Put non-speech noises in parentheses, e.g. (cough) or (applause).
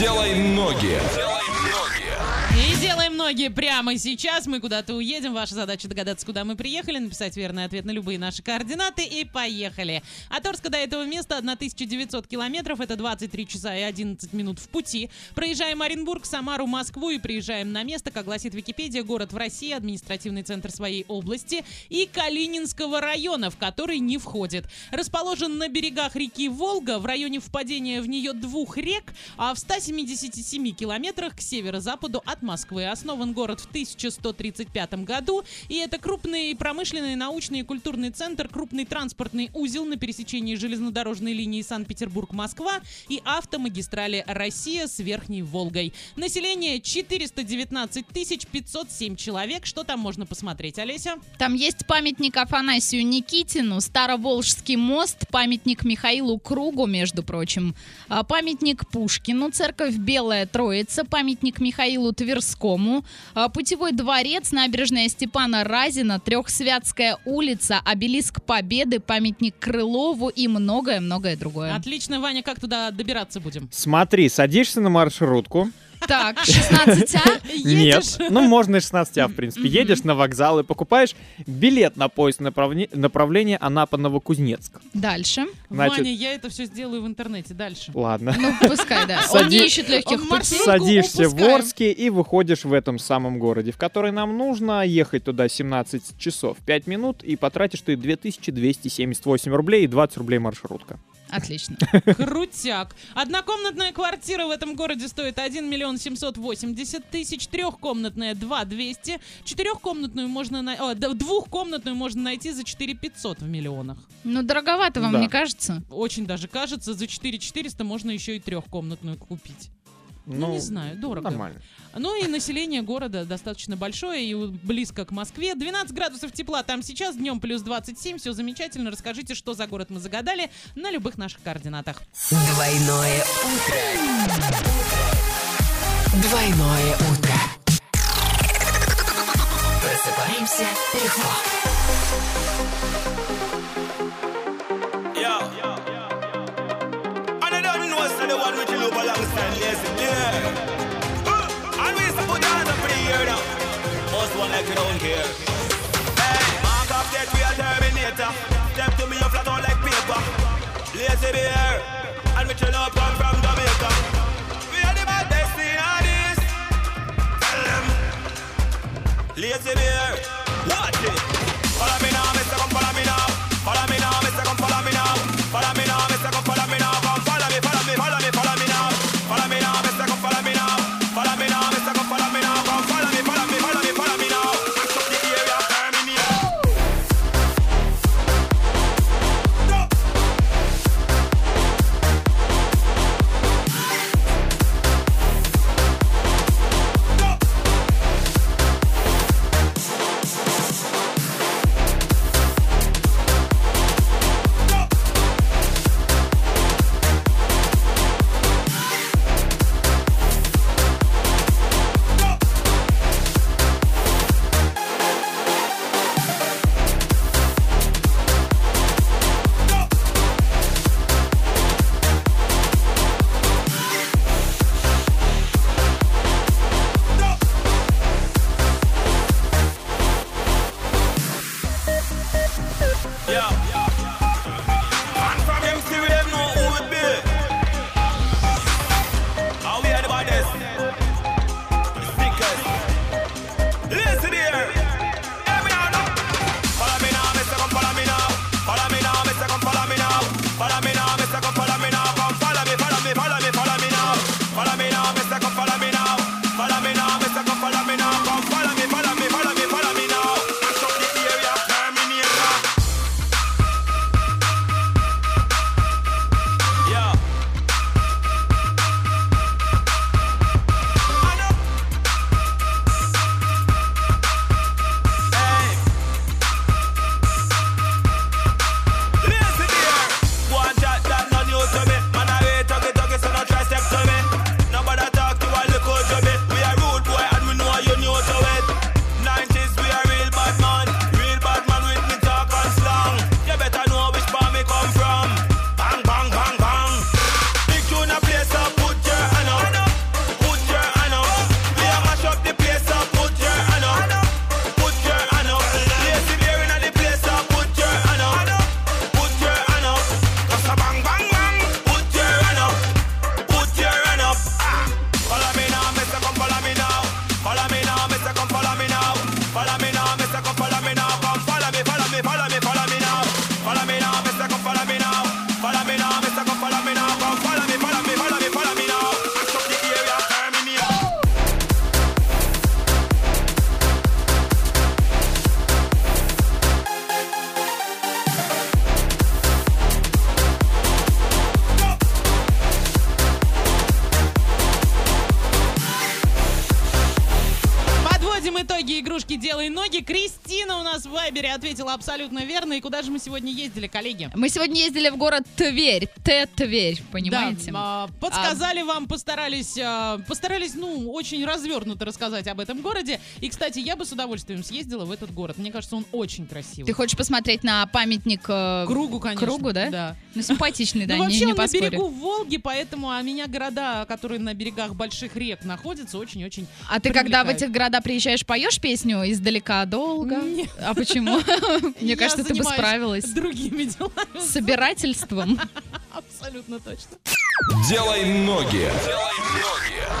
Делай ноги. И делаем ноги прямо сейчас. Мы куда-то уедем. Ваша задача догадаться, куда мы приехали, написать верный ответ на любые наши координаты и поехали. От Орска до этого места 1900 километров. Это 23 часа и 11 минут в пути. Проезжаем Оренбург, Самару, Москву и приезжаем на место, как гласит Википедия, город в России, административный центр своей области и Калининского района, в который не входит. Расположен на берегах реки Волга, в районе впадения в нее двух рек, а в 177 километрах к северо-западу от Москвы. Основан город в 1135 году, и это крупный промышленный, научный и культурный центр, крупный транспортный узел на пересечении железнодорожной линии Санкт-Петербург-Москва и автомагистрали Россия с Верхней Волгой. Население 419 507 человек. Что там можно посмотреть, Олеся? Там есть памятник Афанасию Никитину, Староволжский мост, памятник Михаилу Кругу, между прочим, а, памятник Пушкину, церковь Белая Троица, памятник Михаилу Тверскому, путевой дворец, набережная Степана Разина, Трехсвятская улица, обелиск Победы, памятник Крылову и многое-многое другое. Отлично, Ваня, как туда добираться будем? Смотри, садишься на маршрутку. Так, 16А? Едешь? Нет. Ну, можно и 16А, в принципе. Едешь на вокзал и покупаешь билет на поезд направле- направления Анапа-Новокузнецк. Дальше. Значит- Ваня, я это все сделаю в интернете. Дальше. Ладно. Ну, пускай, да. Он не ищет легких путей. Садишься в. Орске и выходишь в этом самом городе, в который нам нужно ехать туда 17 часов 5 минут, и потратишь ты 2278 рублей и 20 рублей маршрутка. Отлично. (laughs) Крутяк. Однокомнатная квартира в этом городе стоит 1 миллион 780 тысяч, трехкомнатная 2 200, четырехкомнатную можно на... о, да, двухкомнатную можно найти за 4 500 в миллионах. Ну, дороговато вам, Да. не кажется? Очень даже кажется, за 4 400 можно еще и трехкомнатную купить. Ну, не знаю, дорого. Нормально. Ну и население города достаточно большое и близко к Москве. 12 градусов тепла там сейчас, днем плюс 27. Все замечательно. Расскажите, что за город мы загадали на любых наших координатах. Двойное утро. Двойное утро. Просыпаемся легко. The one which you love alongside lazy yeah. And we used to put up for the year now. Most one like you don't care. Hey, mark off that we are Terminator. Step to me, you flat out like paper. Lazy bear. And we chill up come from Jamaica. We are the bad destinies. Tell them. Lazy bear. Watch игрушки «Делай ноги». Кристина у нас в Вайбере ответила абсолютно верно. И куда же мы сегодня ездили, коллеги? Мы сегодня ездили в город Тверь. Т-Тверь, понимаете? Да, а, подсказали вам, постарались, а, постарались, ну, очень развернуто рассказать об этом городе. И, кстати, я бы с удовольствием съездила в этот город. Мне кажется, он очень красивый. Ты хочешь посмотреть на памятник э, Кругу, конечно. Кругу, да? Да. Ну, симпатичный, (laughs) да, ну, не, он на поспорю. берегу Волги, поэтому а меня города, которые на берегах больших рек находятся, очень-очень А ты когда в этих города приезжаешь, поешь песню издалека долго? Нет. А почему? (laughs) Мне кажется, ты бы справилась. другими делами. Собирательством. Абсолютно точно. Делай ноги. Делай ноги.